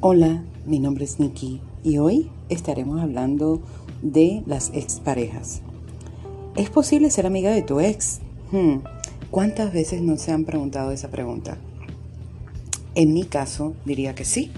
Hola, mi nombre es Nikki y hoy estaremos hablando de las exparejas. ¿Es posible ser amiga de tu ex? Hmm, ¿Cuántas veces no se han preguntado esa pregunta? En mi caso, diría que sí,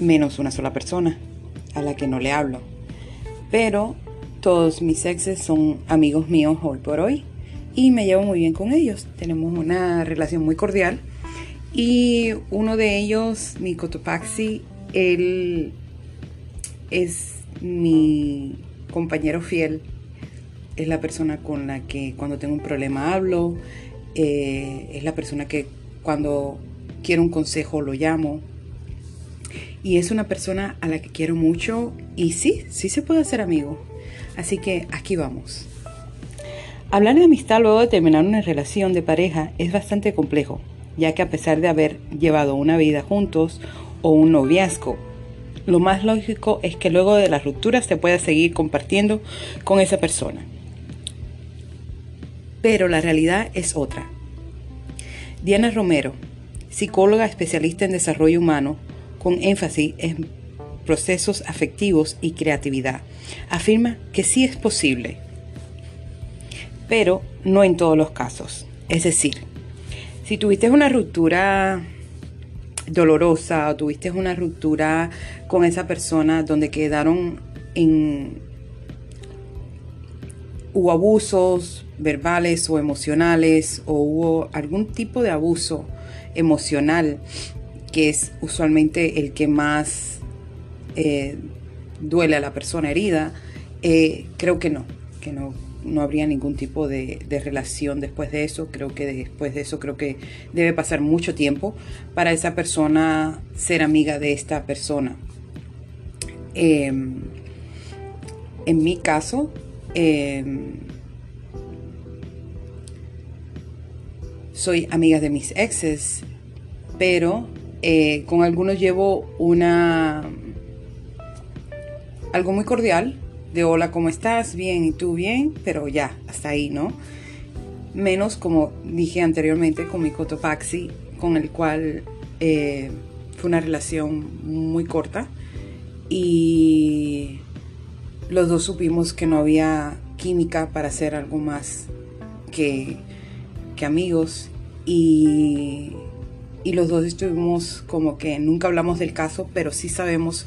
menos una sola persona a la que no le hablo. Pero todos mis exes son amigos míos hoy por hoy y me llevo muy bien con ellos. Tenemos una relación muy cordial y uno de ellos, mi Cotopaxi, él es mi compañero fiel. Es la persona con la que cuando tengo un problema hablo. Eh, es la persona que cuando quiero un consejo lo llamo. Y es una persona a la que quiero mucho y sí, sí se puede hacer amigo. Así que aquí vamos. Hablar de amistad luego de terminar una relación de pareja es bastante complejo ya que a pesar de haber llevado una vida juntos o un noviazgo, lo más lógico es que luego de la ruptura se pueda seguir compartiendo con esa persona. Pero la realidad es otra. Diana Romero, psicóloga especialista en desarrollo humano, con énfasis en procesos afectivos y creatividad, afirma que sí es posible, pero no en todos los casos. Es decir, si tuviste una ruptura dolorosa o tuviste una ruptura con esa persona donde quedaron en hubo abusos verbales o emocionales o hubo algún tipo de abuso emocional que es usualmente el que más eh, duele a la persona herida, eh, creo que no, que no no habría ningún tipo de, relación después de eso. Creo que después de eso creo que debe pasar mucho tiempo para esa persona ser amiga de esta persona. Em, en mi caso, em, soy amiga de mis exes, pero eh, con algunos llevo una algo muy cordial de hola, ¿cómo estás? Bien, ¿y tú bien? Pero ya, hasta ahí, ¿no? Menos, como dije anteriormente, con mi Cotopaxi, con el cual eh, fue una relación muy corta y los dos supimos que no había química para hacer algo más que, que amigos y, y los dos estuvimos como que nunca hablamos del caso, pero sí sabemos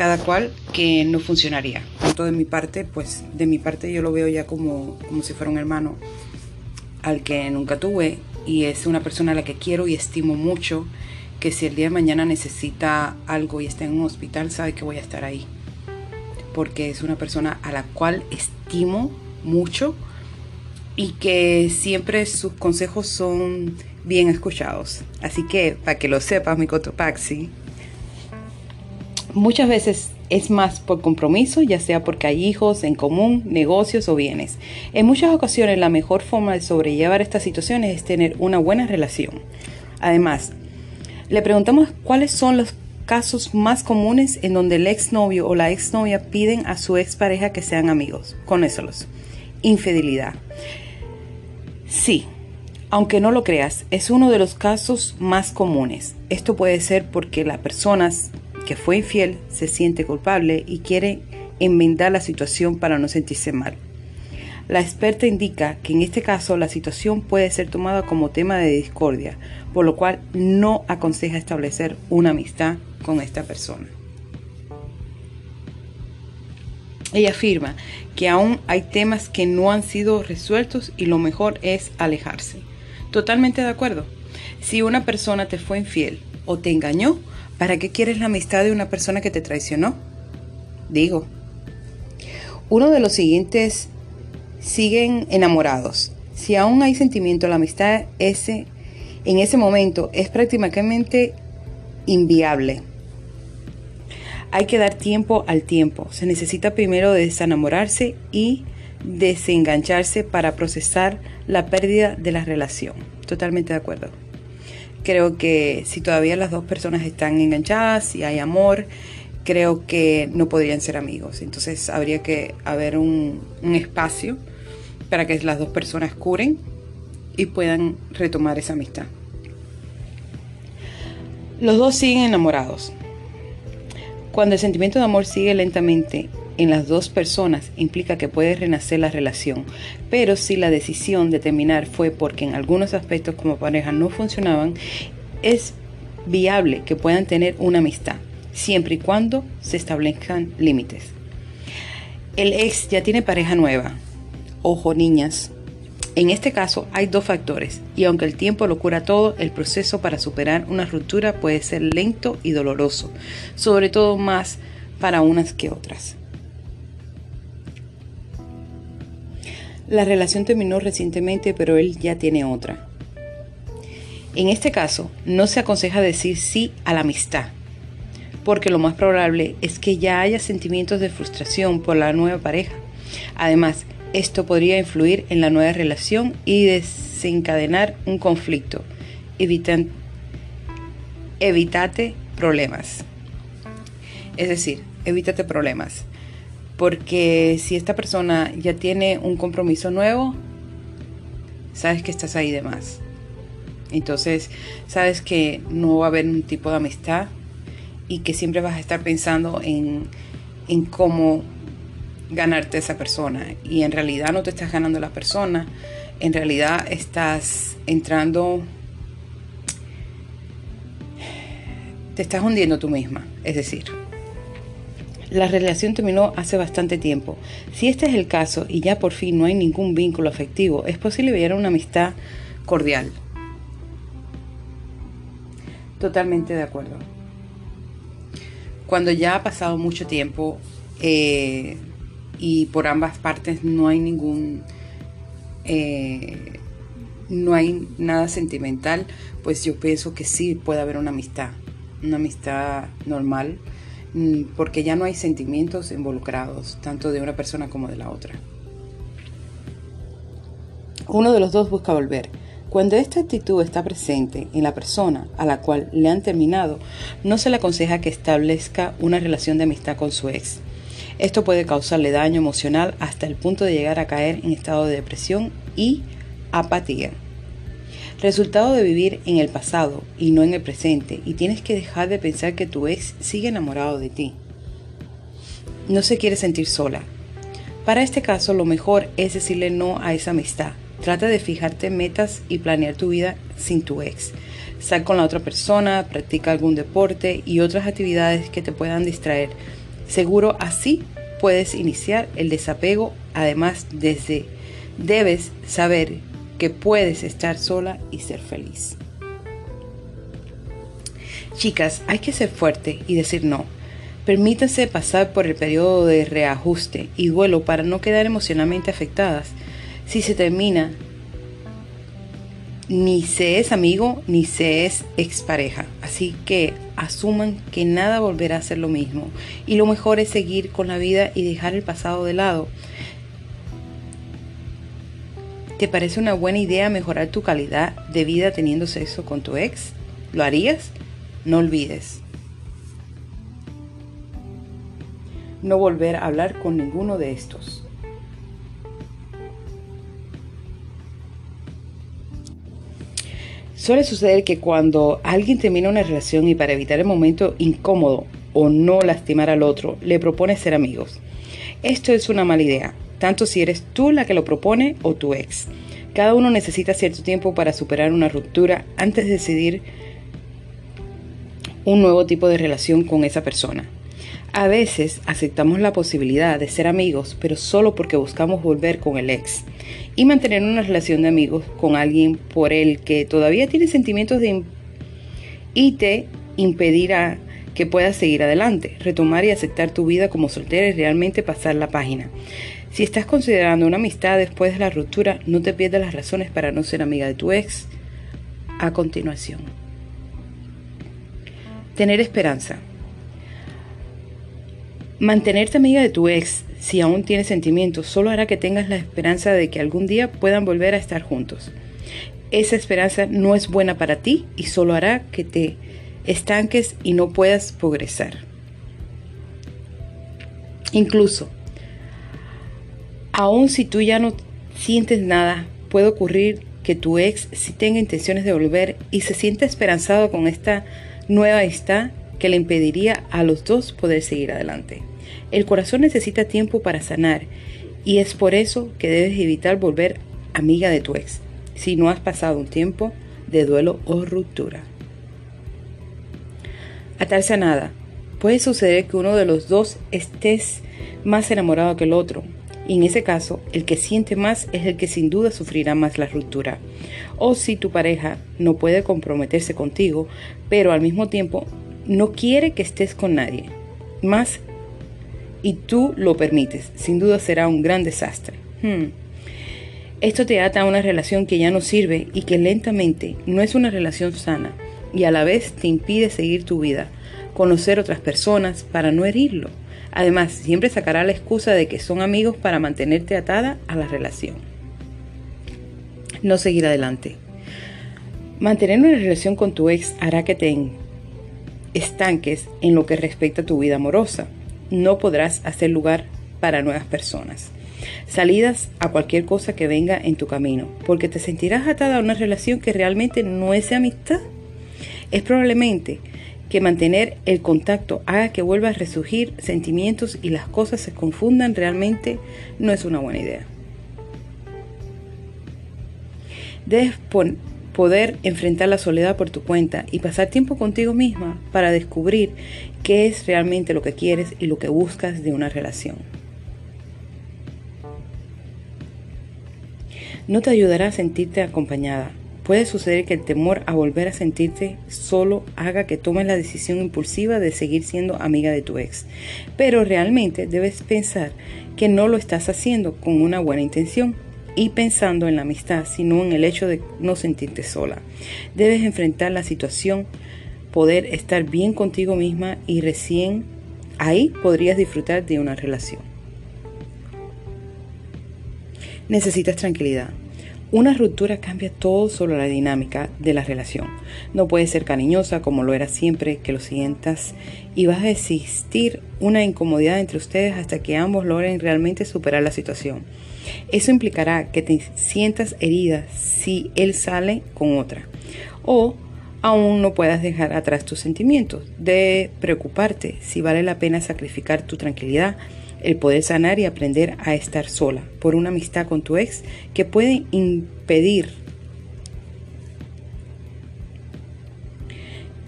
cada cual que no funcionaría. Tanto de mi parte, pues de mi parte yo lo veo ya como, como si fuera un hermano al que nunca tuve y es una persona a la que quiero y estimo mucho, que si el día de mañana necesita algo y está en un hospital, sabe que voy a estar ahí. Porque es una persona a la cual estimo mucho y que siempre sus consejos son bien escuchados. Así que, para que lo sepas, mi Cotopaxi, Muchas veces es más por compromiso, ya sea porque hay hijos en común, negocios o bienes. En muchas ocasiones la mejor forma de sobrellevar estas situaciones es tener una buena relación. Además, le preguntamos cuáles son los casos más comunes en donde el exnovio o la exnovia piden a su expareja que sean amigos. Conéselos. Infidelidad. Sí, aunque no lo creas, es uno de los casos más comunes. Esto puede ser porque las personas que fue infiel se siente culpable y quiere enmendar la situación para no sentirse mal. La experta indica que en este caso la situación puede ser tomada como tema de discordia, por lo cual no aconseja establecer una amistad con esta persona. Ella afirma que aún hay temas que no han sido resueltos y lo mejor es alejarse. Totalmente de acuerdo. Si una persona te fue infiel o te engañó, ¿Para qué quieres la amistad de una persona que te traicionó? Digo. Uno de los siguientes siguen enamorados. Si aún hay sentimiento, la amistad ese, en ese momento es prácticamente inviable. Hay que dar tiempo al tiempo. Se necesita primero desenamorarse y desengancharse para procesar la pérdida de la relación. Totalmente de acuerdo. Creo que si todavía las dos personas están enganchadas, y hay amor, creo que no podrían ser amigos. Entonces habría que haber un, espacio para que las dos personas curen y puedan retomar esa amistad. Los dos siguen enamorados. Cuando el sentimiento de amor sigue lentamente en las dos personas implica que puede renacer la relación, pero si la decisión de terminar fue porque en algunos aspectos como pareja no funcionaban, es viable que puedan tener una amistad, siempre y cuando se establezcan límites. El ex ya tiene pareja nueva. Ojo, niñas. En este caso hay dos factores, y aunque el tiempo lo cura todo, el proceso para superar una ruptura puede ser lento y doloroso, sobre todo más para unas que otras. La relación terminó recientemente, pero él ya tiene otra. En este caso, no se aconseja decir sí a la amistad, porque lo más probable es que ya haya sentimientos de frustración por la nueva pareja. Además, esto podría influir en la nueva relación y desencadenar un conflicto. Evitan, evítate problemas. Es decir, evítate problemas. Porque si esta persona ya tiene un compromiso nuevo, sabes que estás ahí de más. Entonces, sabes que no va a haber un tipo de amistad y que siempre vas a estar pensando en, en cómo ganarte esa persona. Y en realidad no te estás ganando la persona, en realidad estás entrando, te estás hundiendo tú misma. Es decir, la relación terminó hace bastante tiempo. Si este es el caso y ya por fin no hay ningún vínculo afectivo, es posible ver una amistad cordial. Totalmente de acuerdo. Cuando ya ha pasado mucho tiempo eh, y por ambas partes no hay ningún... Eh, no hay nada sentimental, pues yo pienso que sí puede haber una amistad, una amistad normal porque ya no hay sentimientos involucrados, tanto de una persona como de la otra. Uno de los dos busca volver. Cuando esta actitud está presente en la persona a la cual le han terminado, no se le aconseja que establezca una relación de amistad con su ex. Esto puede causarle daño emocional hasta el punto de llegar a caer en estado de depresión y apatía resultado de vivir en el pasado y no en el presente, y tienes que dejar de pensar que tu ex sigue enamorado de ti. No se quiere sentir sola. Para este caso, lo mejor es decirle no a esa amistad. Trata de fijarte metas y planear tu vida sin tu ex. Sal con la otra persona, practica algún deporte y otras actividades que te puedan distraer. Seguro así puedes iniciar el desapego. Además, desde debes saber que puedes estar sola y ser feliz. Chicas, hay que ser fuerte y decir no. Permítanse pasar por el periodo de reajuste y duelo para no quedar emocionalmente afectadas. Si se termina, ni se es amigo ni se es expareja. Así que asuman que nada volverá a ser lo mismo. Y lo mejor es seguir con la vida y dejar el pasado de lado. ¿Te parece una buena idea mejorar tu calidad de vida teniendo sexo con tu ex? ¿Lo harías? No olvides. No volver a hablar con ninguno de estos. Suele suceder que cuando alguien termina una relación y para evitar el momento incómodo o no lastimar al otro, le propone ser amigos. Esto es una mala idea tanto si eres tú la que lo propone o tu ex. Cada uno necesita cierto tiempo para superar una ruptura antes de decidir un nuevo tipo de relación con esa persona. A veces aceptamos la posibilidad de ser amigos, pero solo porque buscamos volver con el ex y mantener una relación de amigos con alguien por el que todavía tiene sentimientos de y te impedirá que puedas seguir adelante, retomar y aceptar tu vida como soltera y realmente pasar la página. Si estás considerando una amistad después de la ruptura, no te pierdas las razones para no ser amiga de tu ex a continuación. Tener esperanza. Mantenerte amiga de tu ex si aún tienes sentimientos solo hará que tengas la esperanza de que algún día puedan volver a estar juntos. Esa esperanza no es buena para ti y solo hará que te estanques y no puedas progresar. Incluso Aun si tú ya no sientes nada, puede ocurrir que tu ex sí tenga intenciones de volver y se sienta esperanzado con esta nueva amistad que le impediría a los dos poder seguir adelante. El corazón necesita tiempo para sanar y es por eso que debes evitar volver amiga de tu ex si no has pasado un tiempo de duelo o ruptura. Atarse a nada. Puede suceder que uno de los dos estés más enamorado que el otro, en ese caso el que siente más es el que sin duda sufrirá más la ruptura. O si tu pareja no puede comprometerse contigo, pero al mismo tiempo no quiere que estés con nadie más y tú lo permites, sin duda será un gran desastre. Hmm. Esto te ata a una relación que ya no sirve y que lentamente no es una relación sana y a la vez te impide seguir tu vida, conocer otras personas para no herirlo. Además, siempre sacará la excusa de que son amigos para mantenerte atada a la relación. No seguir adelante. Mantener una relación con tu ex hará que te estanques en lo que respecta a tu vida amorosa. No podrás hacer lugar para nuevas personas. Salidas a cualquier cosa que venga en tu camino, porque te sentirás atada a una relación que realmente no es de amistad. Es probablemente que mantener el contacto haga que vuelva a resurgir sentimientos y las cosas se confundan realmente no es una buena idea. Debes poder enfrentar la soledad por tu cuenta y pasar tiempo contigo misma para descubrir qué es realmente lo que quieres y lo que buscas de una relación. No te ayudará a sentirte acompañada, Puede suceder que el temor a volver a sentirte solo haga que tomes la decisión impulsiva de seguir siendo amiga de tu ex. Pero realmente debes pensar que no lo estás haciendo con una buena intención y pensando en la amistad, sino en el hecho de no sentirte sola. Debes enfrentar la situación, poder estar bien contigo misma y recién ahí podrías disfrutar de una relación. Necesitas tranquilidad. Una ruptura cambia todo sobre la dinámica de la relación. No puede ser cariñosa como lo era siempre que lo sientas y vas a existir una incomodidad entre ustedes hasta que ambos logren realmente superar la situación. Eso implicará que te sientas herida si él sale con otra o aún no puedas dejar atrás tus sentimientos, de preocuparte si vale la pena sacrificar tu tranquilidad el poder sanar y aprender a estar sola por una amistad con tu ex que puede impedir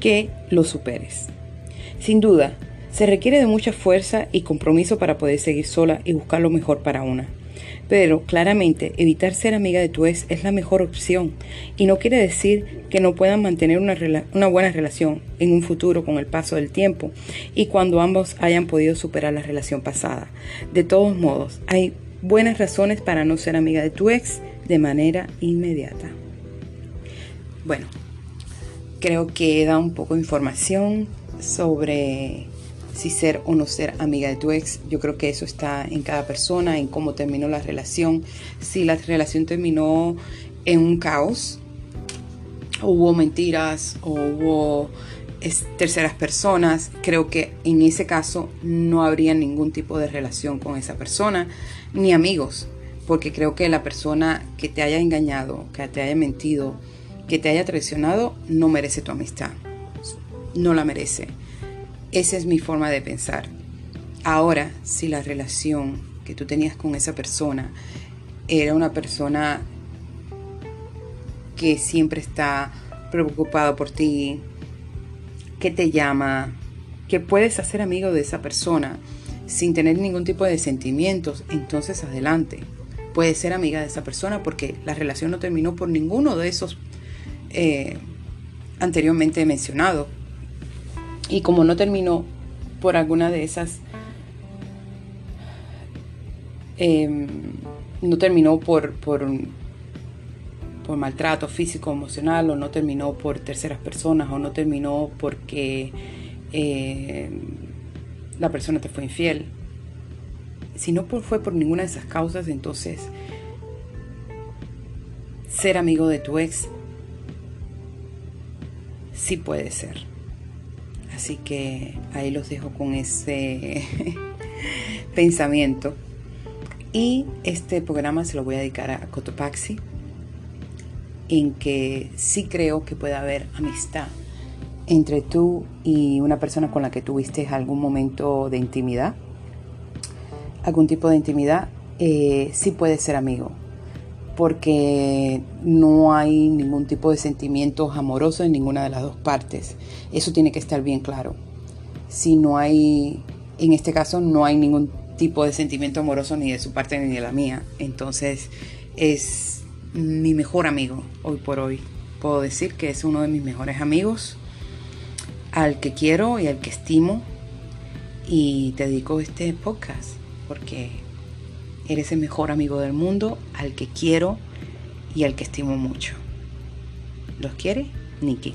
que lo superes. Sin duda, se requiere de mucha fuerza y compromiso para poder seguir sola y buscar lo mejor para una. Pero claramente evitar ser amiga de tu ex es la mejor opción y no quiere decir que no puedan mantener una, una, buena relación en un futuro con el paso del tiempo y cuando ambos hayan podido superar la relación pasada. De todos modos, hay buenas razones para no ser amiga de tu ex de manera inmediata. Bueno, creo que da un poco de información sobre si ser o no ser amiga de tu ex. Yo creo que eso está en cada persona, en cómo terminó la relación. Si la relación terminó en un caos, o hubo mentiras, o hubo terceras personas, creo que en ese caso no habría ningún tipo de relación con esa persona, ni amigos, porque creo que la persona que te haya engañado, que te haya mentido, que te haya traicionado, no merece tu amistad. No la merece. Esa es mi forma de pensar. Ahora, si la relación que tú tenías con esa persona era una persona que siempre está preocupada por ti, que te llama, que puedes hacer amigo de esa persona sin tener ningún tipo de sentimientos, entonces adelante. Puedes ser amiga de esa persona porque la relación no terminó por ninguno de esos eh, anteriormente mencionados. Y como no terminó por alguna de esas, em, no terminó por, por, por maltrato físico, emocional, o no terminó por terceras personas, o no terminó porque em, la persona te fue infiel. Si no fue por ninguna de esas causas, entonces ser amigo de tu ex sí puede ser. Así que ahí los dejo con ese pensamiento. Y este programa se lo voy a dedicar a Cotopaxi, en que sí creo que puede haber amistad entre tú y una persona con la que tuviste algún momento de intimidad, algún tipo de intimidad, eh, sí puede ser amigo, porque no hay ningún tipo de sentimientos amorosos en ninguna de las dos partes. Eso tiene que estar bien claro. Si no hay, en este caso, no hay ningún tipo de sentimiento amoroso ni de su parte ni de la mía, entonces es mi mejor amigo hoy por hoy. Puedo decir que es uno de mis mejores amigos, al que quiero y al que estimo. Y te dedico este podcast porque eres el mejor amigo del mundo, al que quiero y al que estimo mucho. ¿Los quiere? Nikki.